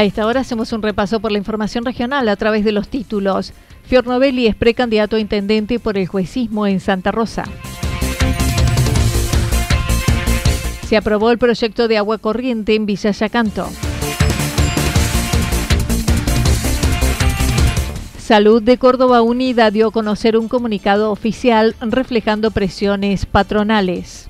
A esta hora hacemos un repaso por la información regional a través de los títulos. Fiornovelli es precandidato a intendente por el juecismo en Santa Rosa. Se aprobó el proyecto de agua corriente en Villa Yacanto. Salud de Córdoba Unida dio a conocer un comunicado oficial reflejando presiones patronales.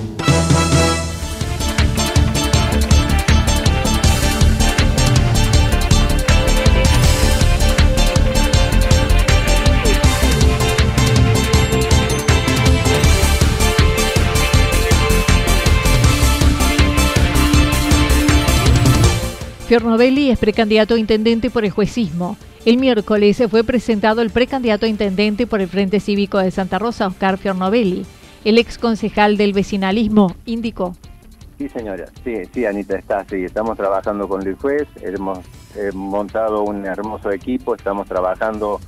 Fiornovelli es precandidato a intendente por el juecismo. El miércoles fue presentado el precandidato a intendente por el Frente Cívico de Santa Rosa, Oscar Fiornovelli. El ex concejal del vecinalismo indicó. Sí, señora. Sí, sí, Anita, está sí. Estamos trabajando con Luis Juez, hemos montado un hermoso equipo, estamos trabajando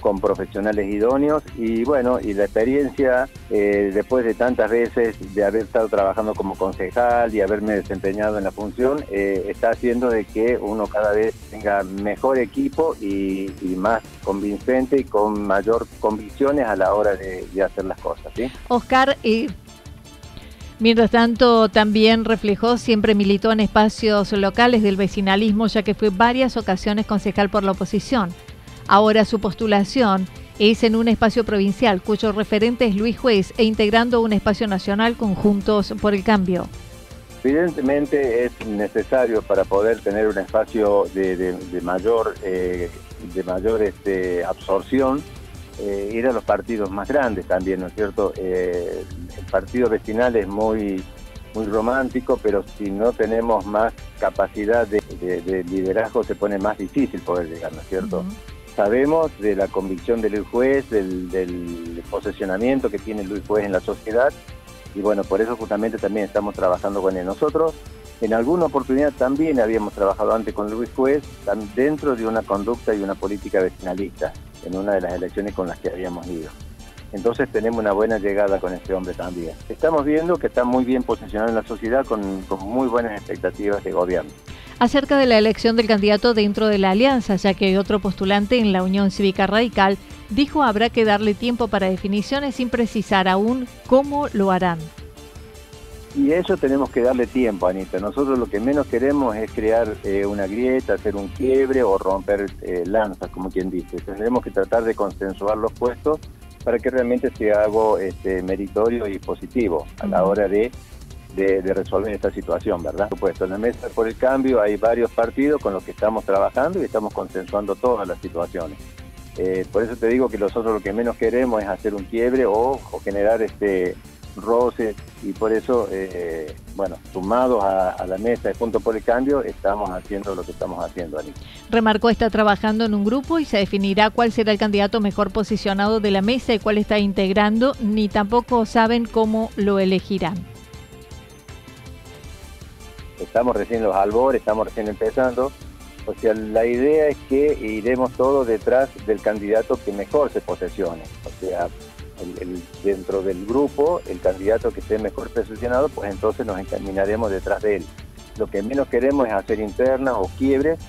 con profesionales idóneos y bueno, y la experiencia eh, después de tantas veces de haber estado trabajando como concejal y haberme desempeñado en la función, eh, está haciendo de que uno cada vez tenga mejor equipo y, más convincente y con mayor convicciones a la hora de, hacer las cosas. ¿sí? Oscar, eh, Mientras tanto, también reflejó, siempre militó en espacios locales del vecinalismo, ya que fue varias ocasiones concejal por la oposición. Ahora su postulación es en un espacio provincial cuyo referente es Luis Juez e integrando un espacio nacional conjuntos por el cambio. Evidentemente es necesario para poder tener un espacio de, mayor, de mayor eh, este, absorción eh, ir a los partidos más grandes también, ¿no es cierto? Eh, el partido vecinal es muy, muy romántico, pero si no tenemos más capacidad de, liderazgo se pone más difícil poder llegar, ¿no es cierto? Sabemos de la convicción de Luis Juez, del, posesionamiento que tiene Luis Juez en la sociedad y bueno, por eso justamente también estamos trabajando con él. Nosotros en alguna oportunidad también habíamos trabajado antes con Luis Juez dentro de una conducta y una política vecinalista en una de las elecciones con las que habíamos ido. Entonces tenemos una buena llegada con este hombre también. Estamos viendo que está muy bien posicionado en la sociedad con muy buenas expectativas de gobierno acerca de la elección del candidato dentro de la alianza, ya que otro postulante en la Unión Cívica Radical dijo habrá que darle tiempo para definiciones sin precisar aún cómo lo harán. Y eso tenemos que darle tiempo, Anita. Nosotros lo que menos queremos es crear eh, una grieta, hacer un quiebre o romper eh, lanzas, como quien dice. Tenemos que tratar de consensuar los puestos para que realmente sea algo este, meritorio y positivo a la hora de de, resolver esta situación, ¿verdad? Por supuesto, en la mesa por el cambio hay varios partidos con los que estamos trabajando y estamos consensuando todas las situaciones. Eh, por eso te digo que nosotros lo que menos queremos es hacer un quiebre o, generar este roces y por eso, eh, bueno, sumados a, la mesa de Punto por el Cambio, estamos haciendo lo que estamos haciendo, Anita. Remarcó está trabajando en un grupo y se definirá cuál será el candidato mejor posicionado de la mesa y cuál está integrando, ni tampoco saben cómo lo elegirán. Estamos recién en los albores, estamos recién empezando. O sea, la idea es que iremos todos detrás del candidato que mejor se posesione. O sea, dentro del grupo, el candidato que esté mejor posicionado, pues entonces nos encaminaremos detrás de él. Lo que menos queremos es hacer internas o quiebres,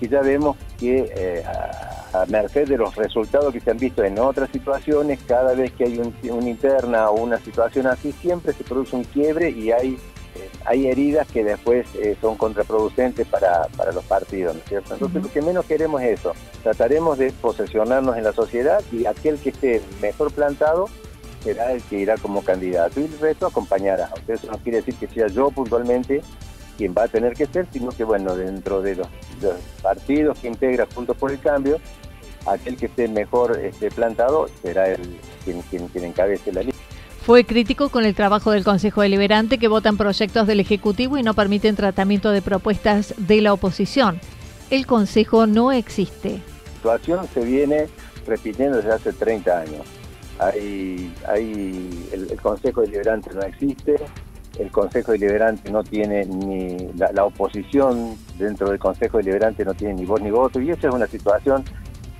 y ya vemos que eh, a, merced de los resultados que se han visto en otras situaciones, cada vez que hay un, una interna o una situación así, siempre se produce un quiebre y hay hay heridas que después eh, son contraproducentes para, los partidos, ¿no es cierto? Entonces lo que menos queremos es eso, trataremos de posesionarnos en la sociedad y aquel que esté mejor plantado será el que irá como candidato y el resto acompañará. O eso no quiere decir que sea yo puntualmente quien va a tener que ser, sino que bueno, dentro de los, partidos que integra Juntos por el Cambio, aquel que esté mejor este, plantado será el quien, quien, quien encabece la lista. Fue crítico con el trabajo del Consejo Deliberante que votan proyectos del Ejecutivo y no permiten tratamiento de propuestas de la oposición. El Consejo no existe. La situación se viene repitiendo desde hace 30 años. Hay, hay, el, Consejo Deliberante no existe, el Consejo Deliberante no tiene ni la, oposición dentro del Consejo Deliberante no tiene ni voz ni voto y esa es una situación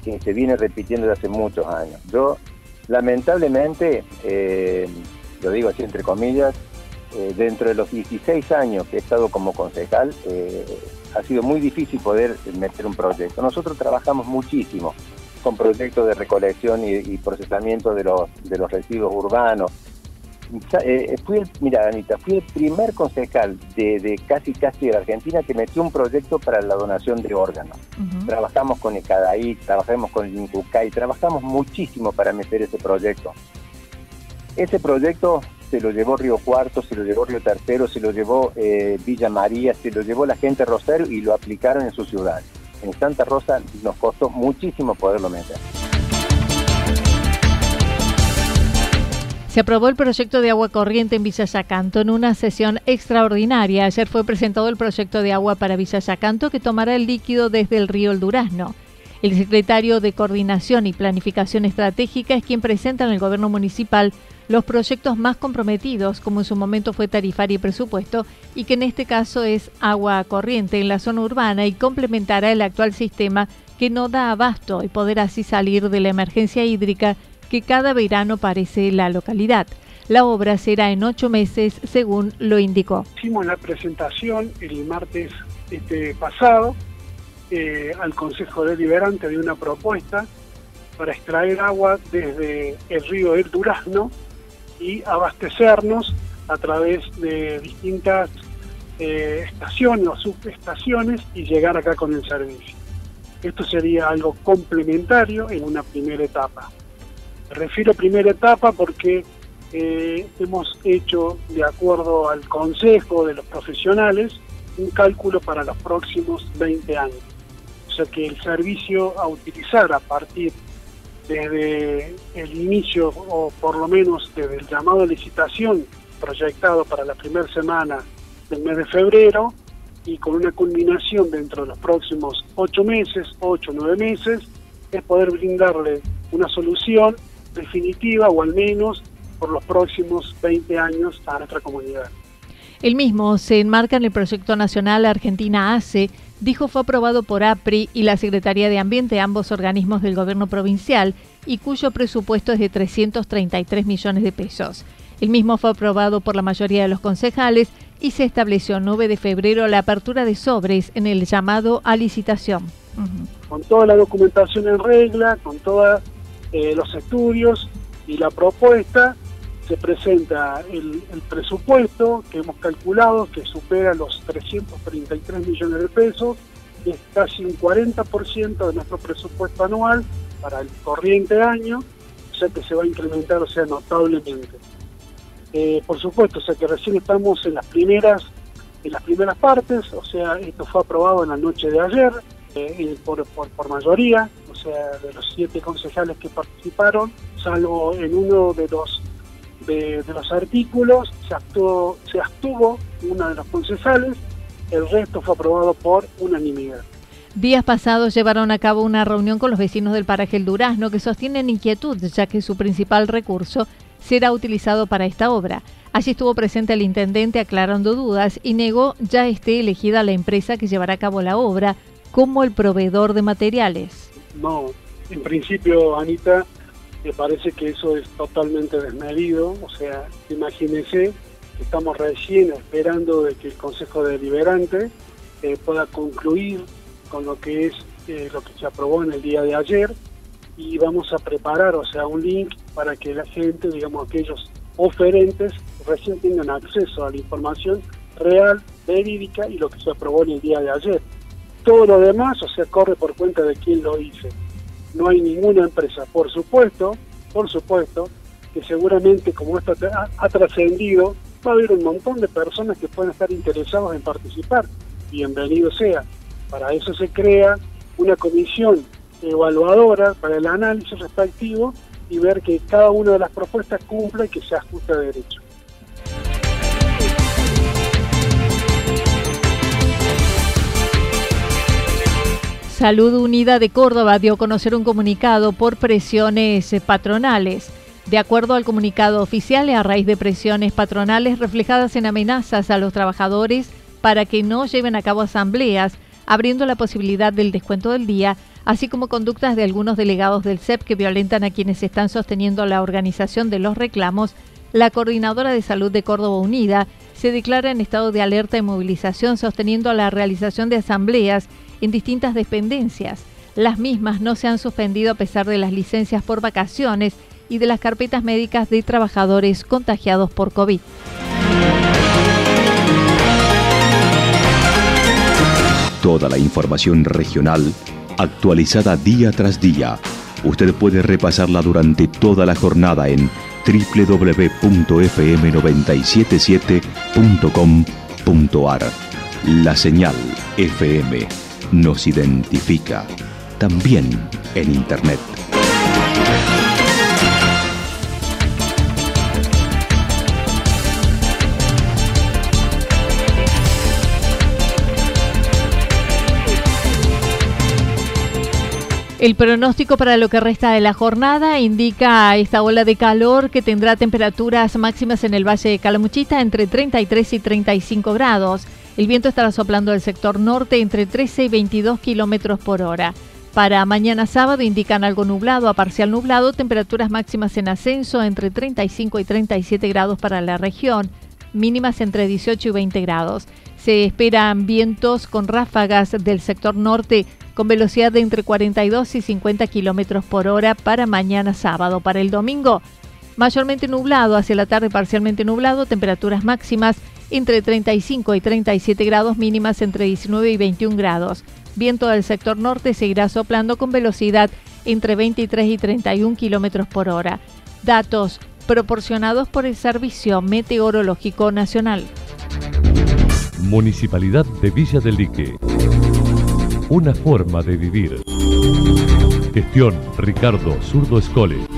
que se viene repitiendo desde hace muchos años. Yo Lamentablemente, eh, lo digo así entre comillas, eh, dentro de los 16 años que he estado como concejal, eh, ha sido muy difícil poder meter un proyecto. Nosotros trabajamos muchísimo con proyectos de recolección y, procesamiento de los, de los residuos urbanos, eh, fui el, mira, Anita, fui el primer concejal de, casi casi de la Argentina que metió un proyecto para la donación de órganos. Trabajamos con ECADAI, trabajamos con el INCUCAI, trabajamos muchísimo para meter ese proyecto. Ese proyecto se lo llevó Río Cuarto, se lo llevó Río Tercero, se lo llevó eh, Villa María, se lo llevó la gente Rosario y lo aplicaron en su ciudad. En Santa Rosa nos costó muchísimo poderlo meter. Se aprobó el proyecto de agua corriente en Villa Yacanto en una sesión extraordinaria. Ayer fue presentado el proyecto de agua para Villa Yacanto que tomará el líquido desde el río El Durazno. El secretario de Coordinación y Planificación Estratégica es quien presenta en el gobierno municipal los proyectos más comprometidos, como en su momento fue tarifario y presupuesto, y que en este caso es agua corriente en la zona urbana y complementará el actual sistema que no da abasto y poder así salir de la emergencia hídrica que cada verano parece la localidad. La obra será en ocho meses, según lo indicó. Hicimos la presentación el martes este pasado eh, al Consejo Deliberante de una propuesta para extraer agua desde el río El Durazno y abastecernos a través de distintas eh, estaciones o subestaciones y llegar acá con el servicio. Esto sería algo complementario en una primera etapa. Refiero a primera etapa porque eh, hemos hecho, de acuerdo al consejo de los profesionales, un cálculo para los próximos 20 años. O sea que el servicio a utilizar a partir desde el inicio, o por lo menos desde el llamado de licitación proyectado para la primera semana del mes de febrero, y con una culminación dentro de los próximos 8 meses, 8 o 9 meses, es poder brindarle una solución definitiva o al menos por los próximos 20 años a nuestra comunidad. El mismo se enmarca en el proyecto nacional Argentina ACE, dijo fue aprobado por APRI y la Secretaría de Ambiente, ambos organismos del gobierno provincial, y cuyo presupuesto es de 333 millones de pesos. El mismo fue aprobado por la mayoría de los concejales y se estableció el 9 de febrero la apertura de sobres en el llamado a licitación. Con toda la documentación en regla, con toda eh, los estudios y la propuesta, se presenta el, presupuesto que hemos calculado que supera los 333 millones de pesos, es casi un 40% de nuestro presupuesto anual para el corriente año, o sea que se va a incrementar, o sea, notablemente. Eh, por supuesto, o sea que recién estamos en las primeras en las primeras partes, o sea, esto fue aprobado en la noche de ayer eh, por, por, por mayoría, sea, de los siete concejales que participaron, salvo en uno de los de, los artículos, se, actuó, se abstuvo una de los concejales, el resto fue aprobado por unanimidad. Días pasados llevaron a cabo una reunión con los vecinos del paraje El Durazno que sostienen inquietud ya que su principal recurso será utilizado para esta obra. Allí estuvo presente el intendente aclarando dudas y negó ya esté elegida la empresa que llevará a cabo la obra como el proveedor de materiales. No, en principio, Anita, me parece que eso es totalmente desmedido. O sea, imagínense que estamos recién esperando de que el Consejo Deliberante eh, pueda concluir con lo que es eh, lo que se aprobó en el día de ayer y vamos a preparar, o sea, un link para que la gente, digamos, aquellos oferentes recién tengan acceso a la información real, verídica y lo que se aprobó en el día de ayer. Todo lo demás, o sea, corre por cuenta de quién lo hizo. No hay ninguna empresa. Por supuesto, por supuesto, que seguramente como esto ha, trascendido, va a haber un montón de personas que pueden estar interesados en participar. Bienvenido sea. Para eso se crea una comisión evaluadora para el análisis respectivo y ver que cada una de las propuestas cumpla y que se ajuste a derecho. Salud Unida de Córdoba dio a conocer un comunicado por presiones patronales. De acuerdo al comunicado oficial, a raíz de presiones patronales reflejadas en amenazas a los trabajadores para que no lleven a cabo asambleas, abriendo la posibilidad del descuento del día, así como conductas de algunos delegados del CEP que violentan a quienes están sosteniendo la organización de los reclamos, la Coordinadora de Salud de Córdoba Unida se declara en estado de alerta y movilización sosteniendo la realización de asambleas en distintas dependencias. Las mismas no se han suspendido a pesar de las licencias por vacaciones y de las carpetas médicas de trabajadores contagiados por COVID. Toda la información regional actualizada día tras día. Usted puede repasarla durante toda la jornada en www.fm977.com.ar. La señal FM nos identifica también en Internet. El pronóstico para lo que resta de la jornada indica esta ola de calor que tendrá temperaturas máximas en el Valle de Calamuchita entre 33 y 35 grados. El viento estará soplando del sector norte entre 13 y 22 kilómetros por hora. Para mañana sábado indican algo nublado a parcial nublado, temperaturas máximas en ascenso entre 35 y 37 grados para la región, mínimas entre 18 y 20 grados. Se esperan vientos con ráfagas del sector norte con velocidad de entre 42 y 50 kilómetros por hora para mañana sábado. Para el domingo, mayormente nublado, hacia la tarde parcialmente nublado, temperaturas máximas entre 35 y 37 grados, mínimas entre 19 y 21 grados. Viento del sector norte seguirá soplando con velocidad entre 23 y 31 kilómetros por hora. Datos proporcionados por el Servicio Meteorológico Nacional. Municipalidad de Villa del Lique una forma de vivir. Gestión Ricardo Zurdo Escole.